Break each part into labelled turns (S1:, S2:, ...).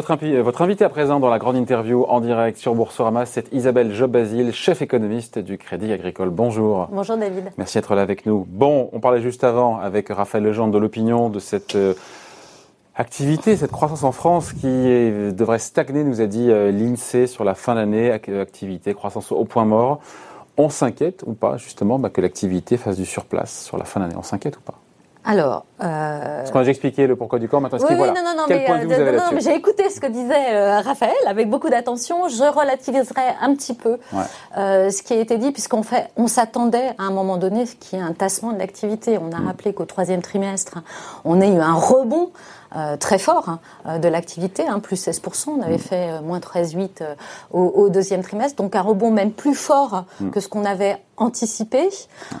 S1: Votre, votre invité à présent dans la grande interview en direct sur Boursorama, c'est Isabelle Job-Basile, chef économiste du Crédit Agricole. Bonjour.
S2: Bonjour David.
S1: Merci d'être là avec nous. Bon, on parlait juste avant avec Raphaël Legendre de l'opinion de cette euh, activité, cette croissance en France qui devrait stagner, nous a dit euh, l'INSEE sur la fin d'année, activité, croissance au point mort. On s'inquiète ou pas justement bah, que l'activité fasse du surplace sur la fin d'année? On s'inquiète ou pas?
S2: Alors,
S1: euh... parce qu'on a expliqué le pourquoi du comment. Maintenant,
S2: oui, voilà. non, non, non, Quel mais, point de vue euh, non, j'ai écouté ce que disait euh, Raphaël avec beaucoup d'attention. Je relativiserai un petit peu ouais. euh, ce qui a été dit, puisqu'on fait, on s'attendait à un moment donné qu'il y ait un tassement de l'activité. On a mm. rappelé qu'au troisième trimestre, on a eu un rebond. Euh, très fort hein, euh, de l'activité, hein, plus 16%, on avait mm. fait euh, moins 13,8 euh, au, au, deuxième trimestre, donc un rebond même plus fort mm. que ce qu'on avait anticipé.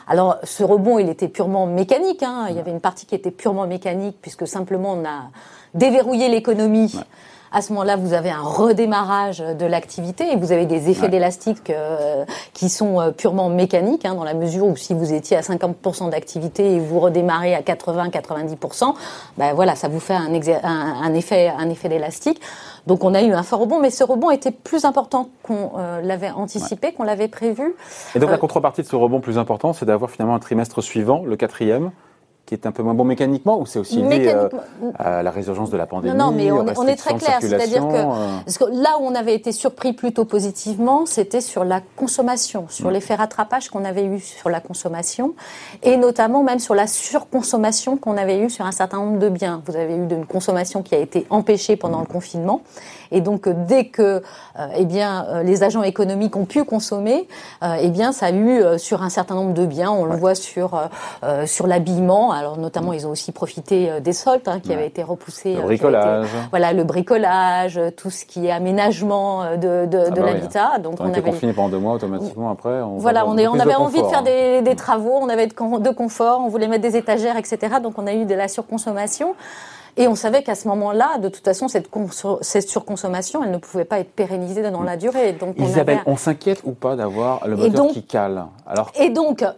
S2: Alors ce rebond, il était purement mécanique, hein, il y avait une partie qui était purement mécanique, puisque simplement on a déverrouillé l'économie. Ouais à ce moment-là, vous avez un redémarrage de l'activité et vous avez des effets ouais. d'élastique euh, qui sont euh, purement mécaniques, hein, dans la mesure où si vous étiez à 50% d'activité et vous redémarrez à 80-90%, ben voilà, ça vous fait un, un, un effet, un effet d'élastique. Donc on a eu un fort rebond, mais ce rebond était plus important qu'on euh, l'avait anticipé, ouais. qu'on l'avait prévu.
S1: Et donc la contrepartie de ce rebond plus important, c'est d'avoir finalement un trimestre suivant, le quatrième, qui est un peu moins bon mécaniquement ou c'est aussi lié euh, à la résurgence de la pandémie
S2: Non, non mais on est, on est très clair. C'est-à-dire que, euh... que, là où on avait été surpris plutôt positivement, c'était sur la consommation, sur ouais. l'effet rattrapage qu'on avait eu sur la consommation et notamment même sur la surconsommation qu'on avait eu sur un certain nombre de biens. Vous avez eu une consommation qui a été empêchée pendant mmh. le confinement et donc euh, dès que euh, eh bien, euh, les agents économiques ont pu consommer, eh bien, ça a eu sur un certain nombre de biens. On ouais. le voit sur sur l'habillement. Alors notamment, ils ont aussi profité des soldes hein, qui ouais. avaient été repoussés.
S1: Le bricolage.
S2: Été, voilà, le bricolage, tout ce qui est aménagement de, de, ah de bah l'habitat.
S1: Oui. Donc on, on avait confiné pendant deux mois automatiquement après.
S2: On voilà, on, est, on avait de envie de faire des, des travaux, on avait de, de confort, on voulait mettre des étagères, etc. Donc on a eu de la surconsommation. Et on savait qu'à ce moment-là, de toute façon, cette, cette, surconsommation, elle ne pouvait pas être pérennisée dans la durée.
S1: Donc, on Isabelle, avait... on s'inquiète ou pas d'avoir le moteur donc, qui cale?
S2: Alors... Et donc, euh,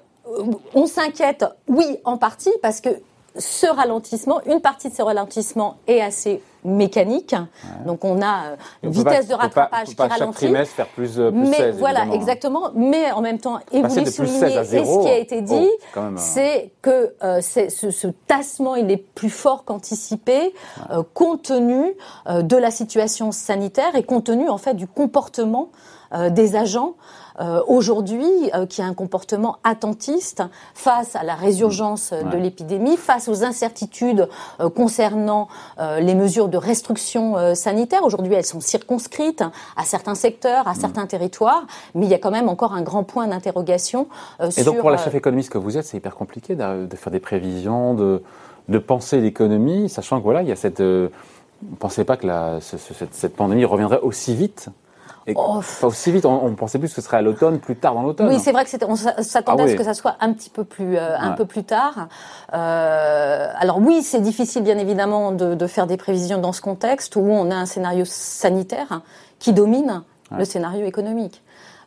S2: on s'inquiète, oui, en partie, parce que ce ralentissement, une partie de ce ralentissement est assez mécanique. Ouais. Donc on a une vitesse pas, de rattrapage
S1: pas,
S2: qui ralentit.
S1: Chaque faire plus, plus
S2: mais
S1: 16,
S2: voilà,
S1: évidemment.
S2: exactement. Mais en même temps, et vous 0, et ce qui a été dit, oh, c'est que euh, ce, ce, tassement, il est plus fort qu'anticipé, ouais. euh, compte tenu euh, de la situation sanitaire et compte tenu en fait du comportement euh, des agents euh, aujourd'hui euh, qui a un comportement attentiste face à la résurgence ouais. de l'épidémie, face aux incertitudes euh, concernant euh, les mesures de restriction euh, sanitaire. Aujourd'hui, elles sont circonscrites à certains secteurs, à certains territoires, mais il y a quand même encore un grand point d'interrogation.
S1: Et donc pour la chef économiste que vous êtes, c'est hyper compliqué de, faire des prévisions, de, de penser l'économie, sachant que voilà, il y a cette vous ne pensez pas que la, ce, cette, cette, pandémie reviendrait aussi vite et oh. Pas aussi vite, on, on, pensait plus que ce serait à l'automne, plus tard dans l'automne.
S2: Oui, c'est vrai que c'était, on s'attendait ah, oui. à ce que ça soit un petit peu plus, euh, un ouais. peu plus tard. Euh, alors oui, c'est difficile bien évidemment de, de, faire des prévisions dans ce contexte où on a un scénario sanitaire qui domine ouais. le scénario économique.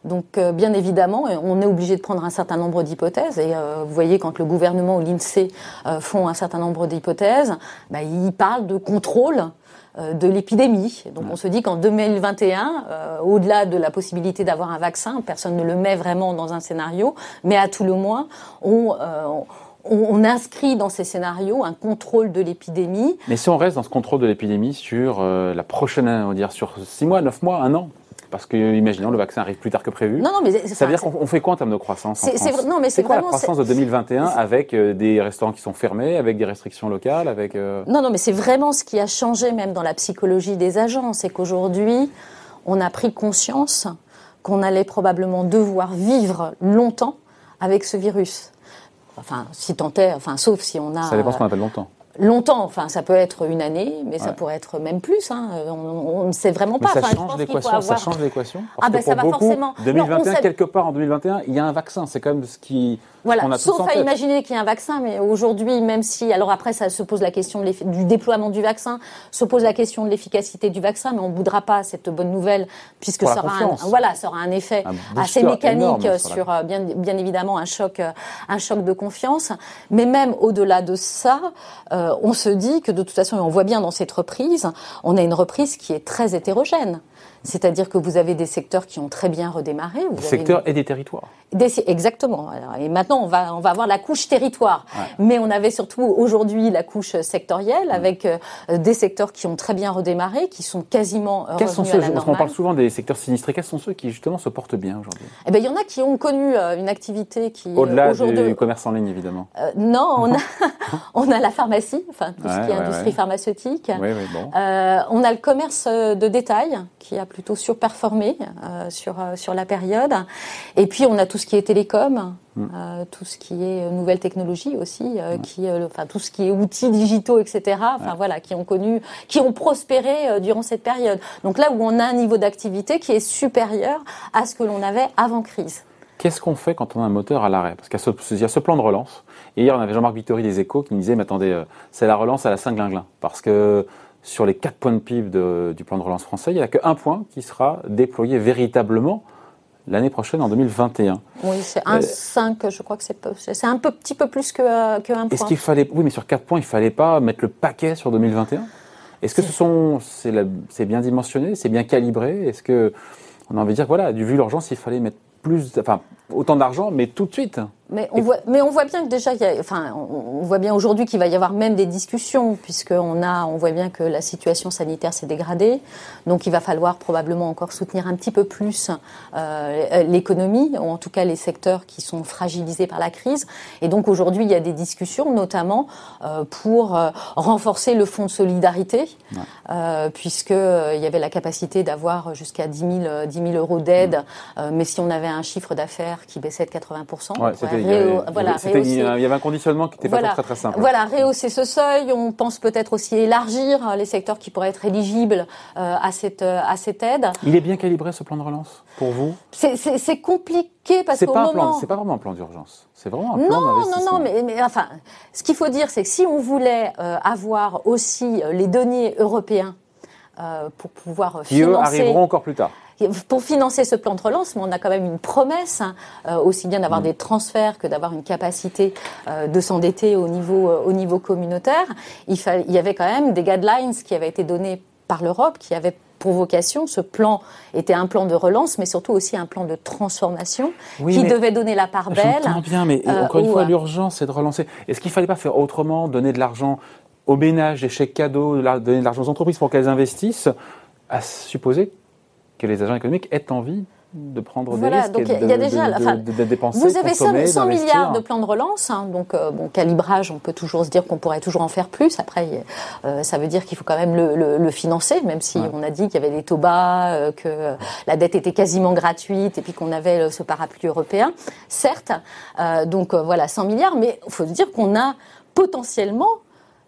S2: Donc, euh, bien évidemment, on est obligé de prendre un certain nombre d'hypothèses. Et euh, vous voyez, quand le gouvernement ou l'INSEE euh, font un certain nombre d'hypothèses, bah, ils parlent de contrôle de l'épidémie. Donc on se dit qu'en 2021, euh, au-delà de la possibilité d'avoir un vaccin, personne ne le met vraiment dans un scénario, mais à tout le moins, on, euh, on, on inscrit dans ces scénarios un contrôle de l'épidémie.
S1: Mais si on reste dans ce contrôle de l'épidémie sur euh, la prochaine, on va dire sur six mois, neuf mois, un an, parce que, imaginons, le vaccin arrive plus tard que prévu.
S2: Non, non, mais
S1: ça veut dire qu'on fait quoi en termes de croissance C'est non, mais c'est quoi la croissance de 2021 avec euh, des restaurants qui sont fermés, avec des restrictions locales, avec euh...
S2: Non, non, mais c'est vraiment ce qui a changé même dans la psychologie des agents, c'est qu'aujourd'hui, on a pris conscience qu'on allait probablement devoir vivre longtemps avec ce virus. Enfin, si tant est, enfin, sauf si on a.
S1: Ça dépend ce qu'on appelle longtemps
S2: longtemps. Enfin, ça peut être une année, mais ouais. ça pourrait être même plus. Hein. On ne sait vraiment pas.
S1: Mais ça,
S2: enfin,
S1: change l'équation, avoir... ça change l'équation.
S2: Ah ben ça va
S1: beaucoup,
S2: forcément.
S1: 2021, non, sait... quelque part en 2021, il y a un vaccin. C'est quand même ce qui.
S2: Voilà, a sauf à imaginer qu'il y a un vaccin, mais aujourd'hui, même si, alors après, ça se pose la question de du déploiement du vaccin, se pose la question de l'efficacité du vaccin, mais on ne boudra pas cette bonne nouvelle, puisque ça aura, un, voilà, ça aura un effet un assez mécanique sur, la... bien, bien évidemment, un choc, un choc de confiance. Mais même au-delà de ça, euh, on se dit que de toute façon, et on voit bien dans cette reprise, on a une reprise qui est très hétérogène. C'est-à-dire que vous avez des secteurs qui ont très bien redémarré.
S1: des secteurs et des territoires.
S2: exactement. et maintenant, on va, on va avoir la couche territoire. Mais on avait surtout aujourd'hui la couche sectorielle avec euh, des secteurs qui ont très bien redémarré, qui sont quasiment
S1: Quels sont ceux, On parle souvent des secteurs sinistrés. Quels sont ceux qui justement se portent bien aujourd'hui?
S2: Eh ben, il y en a qui ont connu euh, une activité qui
S1: au-delà du commerce en ligne, évidemment.
S2: Euh, non, on a, on a la pharmacie, enfin tout ce qui est industrie pharmaceutique. Bon. on a le commerce de détail qui a plutôt surperformé euh, sur, euh, sur la période. Et puis on a tout ce qui est télécom, mm. euh, tout ce qui est nouvelles technologies aussi, qui, enfin tout ce qui est outils digitaux, etc. Enfin voilà, qui ont connu, qui ont prospéré durant cette période. Donc là où on a un niveau d'activité qui est supérieur à ce que l'on avait avant crise.
S1: Qu'est-ce qu'on fait quand on a un moteur à l'arrêt? Parce qu'il y, a ce plan de relance. Et hier, on avait Jean-Marc Vittori des Échos qui nous disait, mais attendez, c'est la relance à la Saint-Glinglin. Parce que sur les quatre points de PIB du plan de relance français, il n'y a qu'un point qui sera déployé véritablement l'année prochaine, en 2021.
S2: Oui, c'est 1,5, euh, je crois que c'est un peu, petit peu plus qu'un que point.
S1: Est-ce qu'il fallait, oui, mais sur quatre points, il ne fallait pas mettre le paquet sur 2021 Est-ce que ce sont, c'est bien dimensionné, c'est bien calibré? Est-ce que, on a envie de dire, voilà, vu l'urgence, il fallait mettre plus, enfin, autant d'argent, mais tout de suite
S2: mais on, voit, mais on voit bien que déjà, il y a, enfin, on, voit bien aujourd'hui qu'il va y avoir même des discussions, puisqu'on a, on voit bien que la situation sanitaire s'est dégradée. Donc il va falloir probablement encore soutenir un petit peu plus euh, l'économie, ou en tout cas les secteurs qui sont fragilisés par la crise. Et donc aujourd'hui, il y a des discussions, notamment euh, pour euh, renforcer le fonds de solidarité, ouais. puisqu'il y avait la capacité d'avoir jusqu'à 10 000, 10 000 euros d'aide, mmh. mais si on avait un chiffre d'affaires qui baissait de 80
S1: ouais, il, y avait, un conditionnement qui n'était pas très très simple.
S2: Voilà, rehausser ce seuil. On pense peut-être aussi élargir euh, les secteurs qui pourraient être éligibles euh, à cette euh, à cette aide.
S1: Il est bien calibré ce plan de relance pour vous?
S2: C'est compliqué parce qu'au
S1: moment. C'est pas vraiment un plan d'urgence. C'est vraiment un plan d'investissement.
S2: Non, non, mais, mais enfin, ce qu'il faut dire, c'est que si on voulait avoir aussi les deniers européens pour pouvoir financer. Qui eux
S1: arriveront encore plus tard
S2: pour financer ce plan de relance, mais on a quand même une promesse, hein, euh, aussi bien d'avoir mm. des transferts que d'avoir une capacité euh, de s'endetter au niveau, euh, au niveau communautaire. Il, il y avait quand même des guidelines qui avaient été donnés par l'Europe, qui avaient pour vocation, ce plan était un plan de relance, mais surtout aussi un plan de transformation qui devait donner la part belle.
S1: Bien, mais encore une fois, l'urgence, c'est de relancer. Est-ce qu'il ne fallait pas faire autrement, donner de l'argent aux ménages, des chèques cadeaux, donner de l'argent aux entreprises pour qu'elles investissent, à supposer que les agents économiques aient envie de prendre des risques donc il y a déjà, de, dépenser,
S2: Vous avez 100, milliards de plans de relance, hein, donc euh, bon, calibrage, on peut toujours se dire qu'on pourrait toujours en faire plus. Après, euh, ça veut dire qu'il faut quand même le, financer, même si on a dit qu'il y avait des taux bas, euh, que la dette était quasiment gratuite et puis qu'on avait ce parapluie européen. Certes, donc voilà, 100 milliards, mais il faut se dire qu'on a potentiellement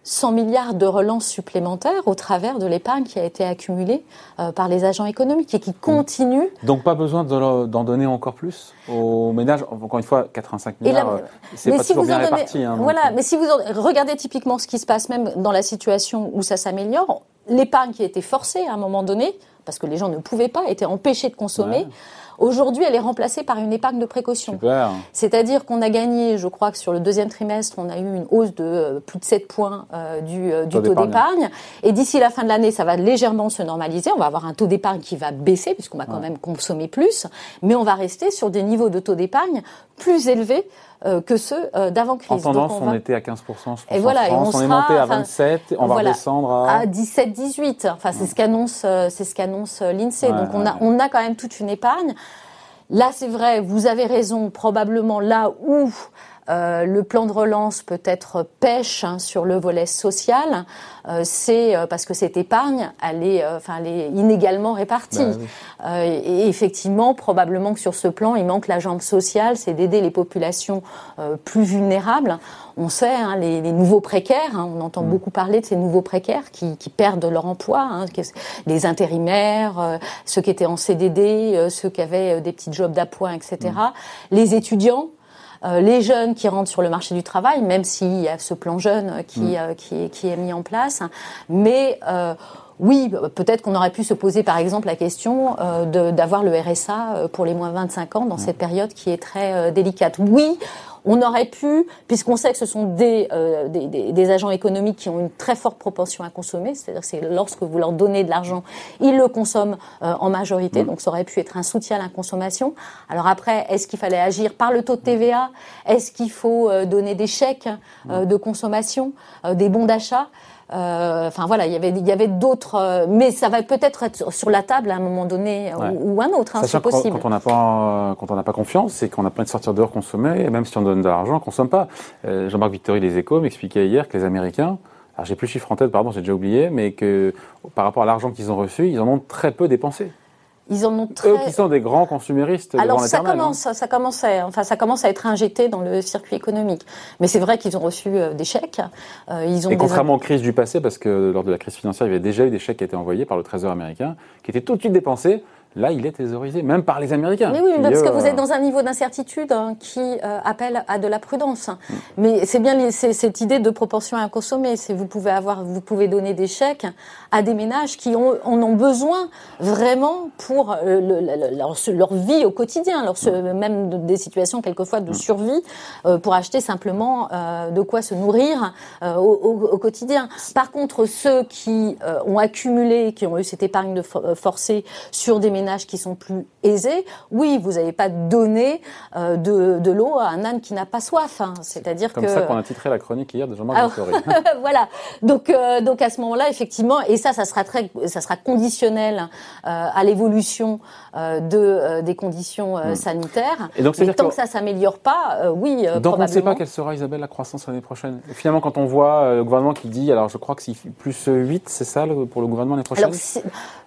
S2: 100 milliards de relances supplémentaires au travers de l'épargne qui a été accumulée euh, par les agents économiques et qui continue.
S1: Donc pas besoin d'en donner encore plus aux ménages. Encore une fois, 85 milliards, euh, c'est pas toujours bien réparti.
S2: Hein, voilà, euh. mais si vous regardez typiquement ce qui se passe même dans la situation où ça s'améliore, l'épargne qui a été forcée à un moment donné, parce que les gens ne pouvaient pas, étaient empêchés de consommer. Aujourd'hui, elle est remplacée par une épargne de précaution. C'est-à-dire qu'on a gagné, je crois que sur le deuxième trimestre, on a eu une hausse de euh, plus de 7 points euh, du, euh, du taux d'épargne. Et d'ici la fin de l'année, ça va légèrement se normaliser. On va avoir un taux d'épargne qui va baisser, puisqu'on va quand même consommer plus. Mais on va rester sur des niveaux de taux d'épargne plus élevés que ceux d'avant crise.
S1: En tendance, on, était à 15 je pense, et voilà, on, est monté à 27, on va descendre à,
S2: à 17, 18. Enfin, c'est ce qu'annonce, c'est ce qu'annonce l'Insee. Donc on a, on a quand même toute une épargne. Là, c'est vrai, vous avez raison, probablement là où euh, le plan de relance peut-être pêche hein, sur le volet social, euh, c'est euh, parce que cette épargne, elle est, enfin, elle est inégalement répartie. Bah et effectivement, probablement que sur ce plan, il manque la jambe sociale, c'est d'aider les populations plus vulnérables. On sait, hein, les, les, nouveaux précaires, hein, on entend mm. beaucoup parler de ces nouveaux précaires qui, qui perdent leur emploi, hein, les intérimaires, ceux qui étaient en CDD, ceux qui avaient des petits jobs d'appoint, etc. Mm. Les étudiants, euh, les jeunes qui rentrent sur le marché du travail, même s'il y a ce plan jeune qui, mm. euh, qui, qui, est mis en place. Mais euh, oui, peut-être qu'on aurait pu se poser par exemple la question d'avoir le RSA pour les moins 25 ans dans mm. cette période qui est très délicate. Oui, On aurait pu, puisqu'on sait que ce sont des, euh, des, des, agents économiques qui ont une très forte propension à consommer, c'est-à-dire c'est lorsque vous leur donnez de l'argent, ils le consomment euh, en majorité, mm. donc ça aurait pu être un soutien à la consommation. Alors après, est-ce qu'il fallait agir par le taux de TVA? Est-ce qu'il faut euh, donner des chèques mm. de consommation, des bons d'achat? Enfin voilà, il y avait, il y avait d'autres, euh, mais ça va peut-être être sur la table à un moment donné ou, un autre, hein, c'est possible.
S1: Quand on n'a pas, quand on n'a pas confiance, c'est qu'on a plein de sortir dehors consommer, et même si on donne de l'argent, on consomme pas. Euh, Jean-Marc Victory des Échos m'expliquait hier que les Américains, alors j'ai plus le chiffre en tête, pardon, j'ai déjà oublié, mais que par rapport à l'argent qu'ils ont reçu, ils en ont très peu dépensé.
S2: Ils en ont très...
S1: Eux qui sont des grands consuméristes.
S2: Alors ça commence, hein. ça commence, à, enfin ça commence à être injecté dans le circuit économique. Mais c'est vrai qu'ils ont reçu euh, des chèques.
S1: Euh, ils ont Et contrairement aux crises du passé, parce que lors de la crise financière, il y avait déjà eu des chèques qui étaient envoyés par le Trésor américain, qui étaient tout de suite dépensés Là, il est thésaurisé, même par les Américains.
S2: oui, parce que vous êtes dans un niveau d'incertitude hein, qui euh, appelle à de la prudence. Mais c'est bien cette idée de proportion à consommer. Vous pouvez avoir, vous pouvez donner des chèques à des ménages qui ont, en ont besoin vraiment pour euh, leur, vie au quotidien, leur, même des situations quelquefois de survie, euh, pour acheter simplement de quoi se nourrir au, quotidien. Par contre, ceux qui ont accumulé, qui ont eu cette épargne de forcée sur des ménages qui sont plus aisés, oui, vous n'allez pas donner euh, de, de l'eau à un âne qui n'a pas soif. Hein. C'est-à-dire
S1: que...
S2: Comme
S1: ça qu'on a titré la chronique hier de Jean-Marc
S2: Voilà. Donc, euh, donc à ce moment-là, effectivement, et ça, ça sera très, ça sera conditionnel euh, à l'évolution de des conditions hmm. sanitaires. Et donc, c'est tant que, ça s'améliore pas, oui,
S1: donc
S2: probablement.
S1: on ne sait pas quelle sera Isabelle la croissance l'année prochaine. finalement, quand on voit le gouvernement qui dit, alors je crois que c'est plus 8, c'est ça pour le gouvernement l'année prochaine? Alors,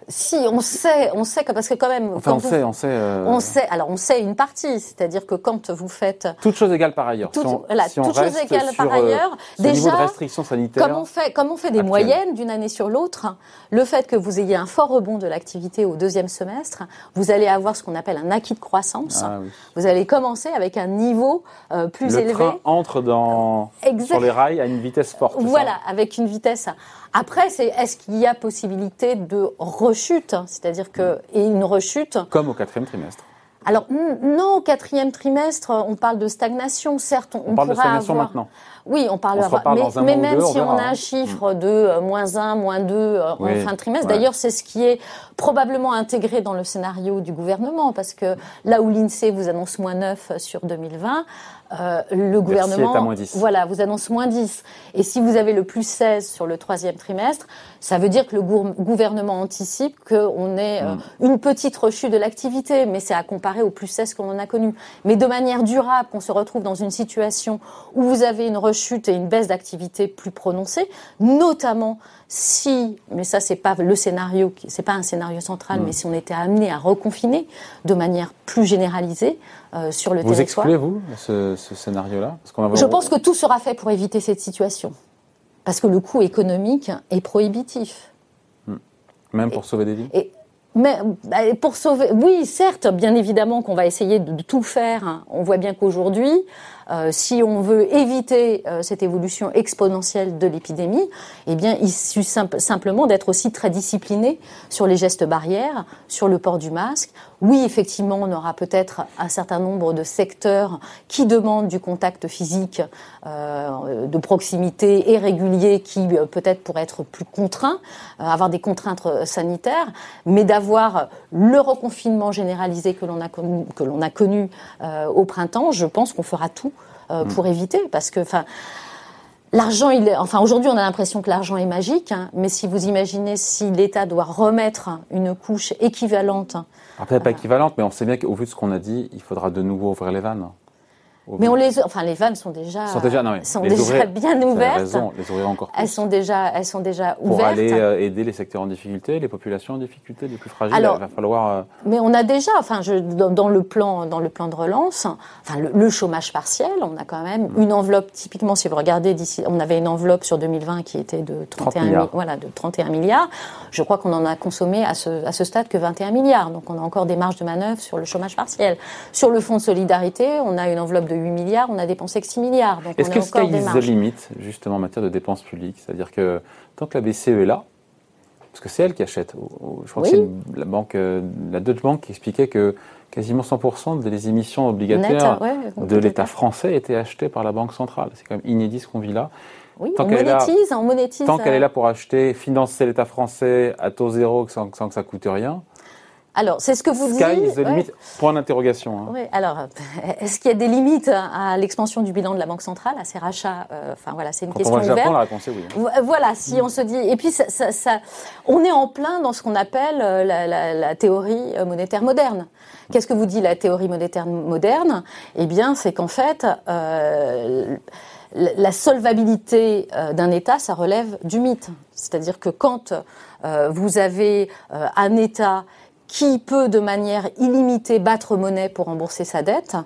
S2: si, on sait, on sait que parce que quand même.
S1: Enfin, on sait, on sait.
S2: Euh, on sait. Alors, on sait une partie, c'est-à-dire que quand vous faites.
S1: Toute chose égale par ailleurs.
S2: Toute, si on, chose égale par euh, ailleurs. déjà,
S1: de restriction sanitaire.
S2: Comme on fait, comme on fait des moyennes d'une année sur l'autre, le fait que vous ayez un fort rebond de l'activité au deuxième semestre, vous allez avoir ce qu'on appelle un acquis de croissance. Ah vous allez commencer avec un niveau euh, plus
S1: le
S2: élevé.
S1: Train entre dans sur les rails à une vitesse forte.
S2: Voilà, avec une vitesse. Après, c'est est-ce qu'il y a possibilité de rechute, c'est-à-dire que et une rechute
S1: comme au quatrième trimestre.
S2: Alors non, au quatrième trimestre, on parle de stagnation. Certes, on,
S1: on parle de stagnation maintenant.
S2: Oui, on parlera. mais, mais même si on a un chiffre de euh, moins 1, moins 2 euh, en fin de trimestre, d'ailleurs, c'est ce qui est probablement intégré dans le scénario du gouvernement, parce que là où l'INSEE vous annonce moins 9 sur 2020, euh, le gouvernement, voilà, vous annonce moins 10. Et si vous avez le plus 16 sur le troisième trimestre, ça veut dire que le gouvernement anticipe qu'on ait euh, mm. une petite rechute de l'activité, mais c'est à comparer au plus 16 qu'on en a connu. Mais de manière durable, qu'on se retrouve dans une situation où vous avez une rechute et une baisse d'activité plus prononcée, notamment si, mais ça c'est pas le scénario, c'est pas un scénario central, mais si on était amené à reconfiner de manière plus généralisée euh, sur le
S1: vous
S2: territoire.
S1: Vous excluez vous ce, ce scénario-là?
S2: Je pense que tout sera fait pour éviter cette situation, parce que le coût économique est prohibitif.
S1: Mm. Même pour sauver des vies?
S2: Et, mais bah, pour sauver, oui, certes, bien évidemment qu'on va essayer de tout faire. On voit bien qu'aujourd'hui, si on veut éviter euh, cette évolution exponentielle de l'épidémie, eh bien, il suffit simplement d'être aussi très discipliné sur les gestes barrières, sur le port du masque. Oui, effectivement, on aura peut-être un certain nombre de secteurs qui demandent du contact physique euh, de proximité et régulier qui peut-être pourraient être plus contraints, avoir des contraintes sanitaires, mais d'avoir le reconfinement généralisé que l'on a connu au printemps, je pense qu'on fera tout euh, pour éviter, parce que, enfin. L'argent, il est, enfin aujourd'hui, on a l'impression que l'argent est magique, hein, mais si vous imaginez si l'État doit remettre une couche équivalente.
S1: peut-être pas équivalente, mais on sait bien qu'au vu de ce qu'on a dit, il faudra de nouveau ouvrir les vannes.
S2: Mais on les, enfin les vannes sont déjà,
S1: sont déjà, non,
S2: sont déjà bien ouvertes.
S1: Raison, les ouvrir encore plus.
S2: Elles sont déjà, elles sont déjà ouvertes.
S1: Pour aller euh, aider les secteurs en difficulté, les populations en difficulté, les plus fragiles. Alors, il va falloir. Euh,
S2: mais on a déjà, enfin, je, dans, le plan, dans le plan de relance, enfin le, chômage partiel, on a quand même mm. une enveloppe. Typiquement, si vous regardez d'ici, on avait une enveloppe sur 2020 qui était de 31 milliards. voilà, de 31 milliards. Je crois qu'on en a consommé à ce, à ce stade que 21 milliards. Donc, on a encore des marges de manœuvre sur le chômage partiel. Sur le fonds de solidarité, on a une enveloppe de 8 milliards. On a dépensé que 6 milliards.
S1: Est-ce que sky is the limit, justement, en matière de dépenses publiques? C'est-à-dire que tant que la BCE est là, parce que c'est elle qui achète. Je crois que c'est la banque, la Deutsche Bank qui expliquait que quasiment 100% des émissions obligataires de l'État français étaient achetées par la Banque centrale. C'est quand même inédit ce qu'on vit là.
S2: Oui, tant on monétise, on monétise.
S1: Tant qu'elle est là pour acheter, financer l'État français à taux zéro sans, sans que ça coûte rien,
S2: alors, c'est ce que vous dites.
S1: Sky is the limit. Point d'interrogation. Hein.
S2: Oui. Alors, est-ce qu'il y a des limites à l'expansion du bilan de la Banque centrale, à ces rachats euh, Enfin voilà, c'est une question on
S1: le Japon, la réponse est oui.
S2: Hein. Voilà, si on se dit. Et puis, ça, ça, ça, on est en plein dans ce qu'on appelle euh, la, la, la, théorie euh, monétaire moderne. Qu'est-ce que vous dit la théorie monétaire moderne? Eh bien, c'est qu'en fait. Euh, la solvabilité d'un État, ça relève du mythe. C'est-à-dire que quand vous avez un État qui peut de manière illimitée battre monnaie pour rembourser sa dette,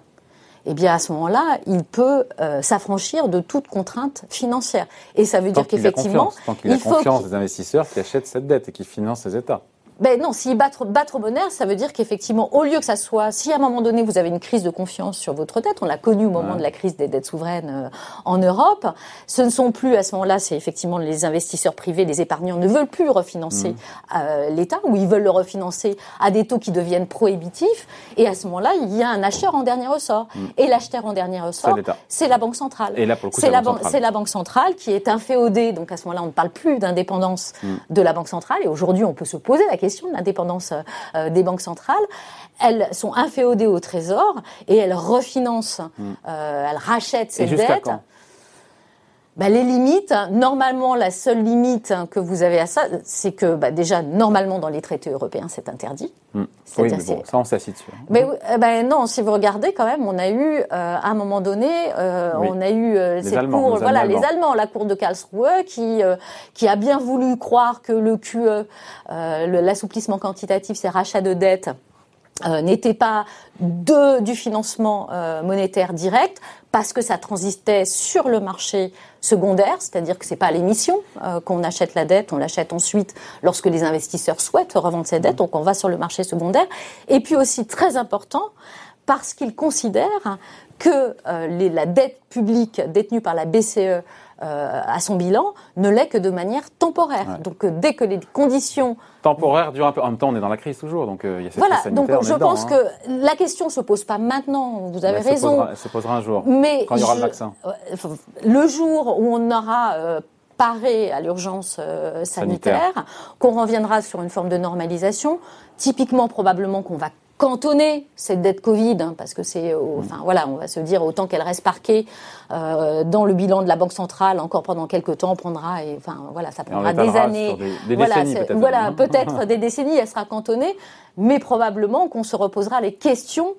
S2: eh bien à ce moment-là, il peut euh, s'affranchir de toute contrainte financière. Et ça veut dire qu'effectivement,
S1: il, a confiance des investisseurs qui achètent cette dette et qui financent ces États.
S2: Ben non, s'ils battent, battre bonheur, ça veut dire qu'effectivement, au lieu que ça soit, si à un moment donné vous avez une crise de confiance sur votre dette, on l'a connu au moment de la crise des dettes souveraines euh, en Europe, ce ne sont plus à ce moment-là, c'est effectivement les investisseurs privés, les épargnants ne veulent plus refinancer mmh. euh, l'État ou ils veulent le refinancer à des taux qui deviennent prohibitifs. Et à ce moment-là, il y a un acheteur en dernier ressort. Mmh. Et l'acheteur en dernier ressort, c'est la Banque centrale.
S1: Et là, pour le coup, c'est la, banque
S2: la Banque centrale qui est inféodée. Donc à ce moment-là, on ne parle plus d'indépendance mmh. de la Banque centrale. Et aujourd'hui, on peut se poser la question question de l'indépendance euh, des banques centrales. Elles sont inféodées au Trésor et elles refinancent, hmm. euh, elles rachètent ces dettes. Bah, les limites, normalement, la seule limite que vous avez à ça, c'est que bah, déjà, normalement, dans les traités européens, c'est interdit.
S1: Hmm. Oui, mais bon, ça, on s'assit dessus. Hein.
S2: Mais euh, ben, non, si vous regardez quand même, on a eu, à un moment donné, on a eu
S1: les Allemands,
S2: cour, voilà, les Allemands, la cour de Karlsruhe, qui qui a bien voulu croire que le QE, l'assouplissement quantitatif, ces rachats de dettes, euh, n'était pas de, du financement euh, monétaire direct parce que ça transitait sur le marché secondaire, c'est-à-dire que c'est pas à l'émission euh, qu'on achète la dette, on l'achète ensuite lorsque les investisseurs souhaitent revendre cette dette, donc on va sur le marché secondaire. Et puis aussi très important parce qu'ils considèrent que les, la dette publique détenue par la BCE euh, à son bilan ne l'est que de manière temporaire. Donc euh, dès que les conditions
S1: temporaire durent un peu. En même temps, on est dans la crise toujours, donc euh, il y a cette
S2: voilà. donc je pense hein. que la question se pose pas maintenant. Vous avez raison.
S1: Elle se, posera, un jour. Mais quand il y aura le vaccin.
S2: Le jour où on aura paré à l'urgence sanitaire, qu'on reviendra sur une forme de normalisation, typiquement probablement qu'on va cantonner cette dette Covid, hein, parce que c'est, mm. enfin voilà, on va se dire autant qu'elle reste parquée euh, dans le bilan de la Banque centrale encore pendant quelques temps, prendra, et enfin voilà, ça prendra des années,
S1: des, voilà, peut-être,
S2: voilà, peut-être des décennies, elle sera cantonnée, mais probablement qu'on se reposera les questions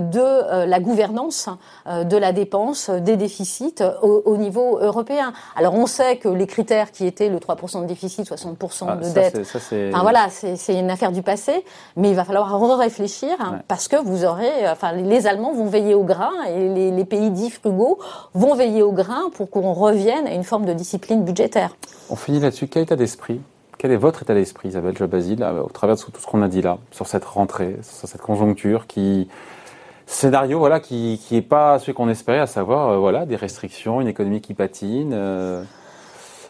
S2: de euh, la gouvernance euh, de la dépense, des déficits au, niveau européen. Alors on sait que les critères qui étaient le 3% de déficit, 60% ah, de dette, enfin voilà, c'est une affaire du passé, mais il va falloir réfléchir parce que vous aurez, enfin les Allemands vont veiller au grain et les, les pays dits frugaux vont veiller au grain pour qu'on revienne à une forme de discipline budgétaire.
S1: On finit là-dessus. Quel état d'esprit? Quel est votre état d'esprit, Isabelle Jobazil, au travers de tout ce qu'on a dit là, sur cette rentrée, sur cette conjoncture qui, scénario voilà qui qui est pas celui qu'on espérait, à savoir euh, voilà des restrictions, une économie qui patine.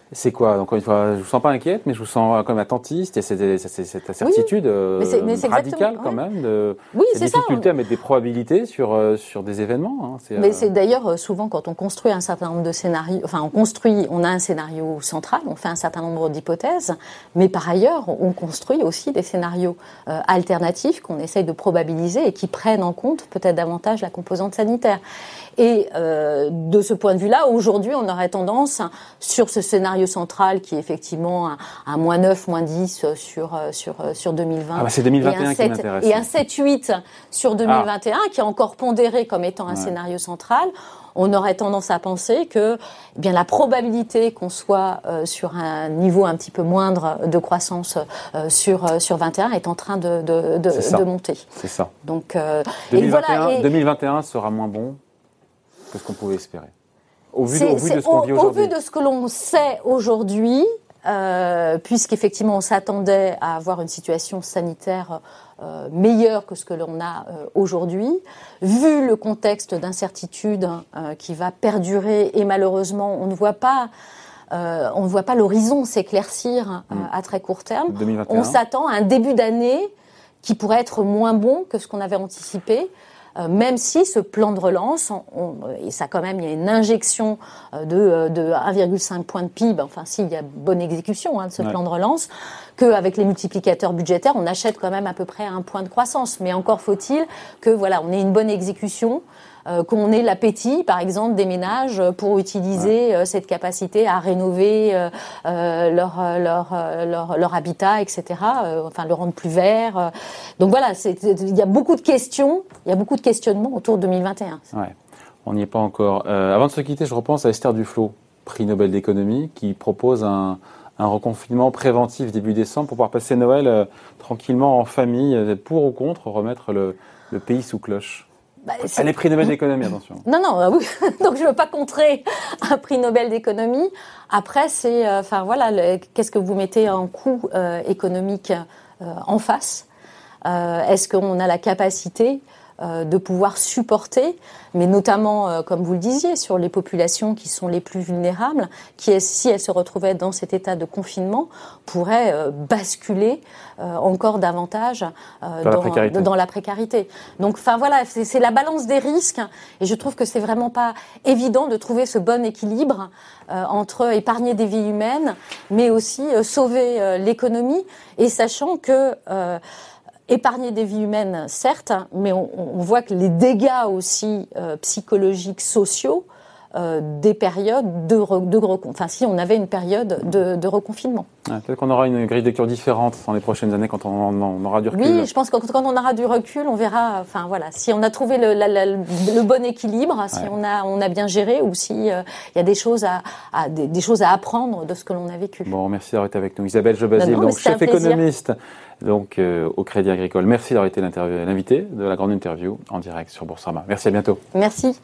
S1: Euh, c'est quoi? Encore une fois, je vous sens pas inquiète, mais je vous sens comme attentiste. Il y a cette, incertitude euh, radicale quand même, de
S2: oui,
S1: cette difficulté à mettre des probabilités sur euh, sur des événements.
S2: Hein, mais c'est d'ailleurs souvent quand on construit un certain nombre de scénarios, enfin on construit, on a un scénario central, on fait un certain nombre d'hypothèses, mais par ailleurs on construit aussi des scénarios alternatifs qu'on essaye de probabiliser et qui prennent en compte peut-être davantage la composante sanitaire. Et euh, de ce point de vue-là, aujourd'hui, on aurait tendance, sur ce scénario central qui est effectivement un, moins 9, moins 10 sur, euh, sur, euh, sur 2020.
S1: Ah bah c'est 2021 qui m'intéresse.
S2: Et un 7-8 sur 2021, ah. qui est encore pondéré comme étant un scénario central on aurait tendance à penser que eh bien la probabilité qu'on soit euh, sur un niveau un petit peu moindre de croissance euh, sur sur 21 est en train de de, de, monter.
S1: C'est ça.
S2: Donc
S1: 2021, et voilà, 2021 sera moins bon ce qu'on pouvait espérer
S2: au vu, de, ce qu'on vit aujourd'hui Au vu de ce que l'on sait aujourd'hui, euh, puisqu'effectivement on s'attendait à avoir une situation sanitaire euh, meilleure que ce que l'on a euh, aujourd'hui, vu le contexte d'incertitude qui va perdurer et malheureusement on ne voit pas on ne voit pas l'horizon s'éclaircir mm. à très court terme. On s'attend à un début d'année qui pourrait être moins bon que ce qu'on avait anticipé. Euh, même si ce plan de relance, et ça quand même, il y a une injection euh, de, de 1,5 point de PIB, enfin s'il y a bonne exécution hein, de ce plan de relance, qu'avec les multiplicateurs budgétaires, on achète quand même à peu près un point de croissance. Mais encore faut-il que voilà, on ait une bonne exécution, euh, qu'on ait l'appétit, par exemple, des ménages pour utiliser euh, cette capacité à rénover euh, leur, leur, leur, leur, habitat, etc. enfin, le rendre plus vert. Donc voilà, il y a beaucoup de questions, il y a beaucoup de questionnements autour de 2021.
S1: Ouais. On n'y est pas encore. avant de se quitter, je repense à Esther Duflo, prix Nobel d'économie, qui propose un, un reconfinement préventif début décembre pour pouvoir passer Noël tranquillement en famille, pour ou contre remettre le, le pays sous cloche bah, Elle est prix Nobel d'économie, attention.
S2: Non, non, euh, oui. donc je ne veux pas contrer un prix Nobel d'économie. Après, c'est, euh, enfin voilà, qu'est-ce que vous mettez en coût euh, économique en face? Est-ce qu'on a la capacité de pouvoir supporter mais notamment, euh, comme vous le disiez, sur les populations qui sont les plus vulnérables, qui, si elles se retrouvaient dans cet état de confinement, pourraient euh, basculer euh, encore davantage dans, la précarité. Donc, enfin voilà, c'est la balance des risques, et je trouve que c'est vraiment pas évident de trouver ce bon équilibre entre épargner des vies humaines, mais aussi sauver l'économie, et sachant que épargner des vies humaines, certes, mais on, voit que les dégâts aussi euh, psychologiques, sociaux, euh, des périodes de, de enfin si on avait une période de, de reconfinement.
S1: Peut-être qu'on aura une grille de lecture différente dans les prochaines années quand on, aura du recul.
S2: Oui, je pense que quand on aura du recul, on verra. Enfin voilà, si on a trouvé le, le bon équilibre, si on a on a bien géré, ou si euh, il y a des choses à, à des, choses à apprendre de ce que l'on a vécu.
S1: Bon, merci d'avoir été avec nous, Isabelle Jobazil, donc chef économiste donc euh, au Crédit Agricole. Merci d'avoir été l'invité de la grande interview en direct sur Boursorama. Merci à bientôt.
S2: Merci.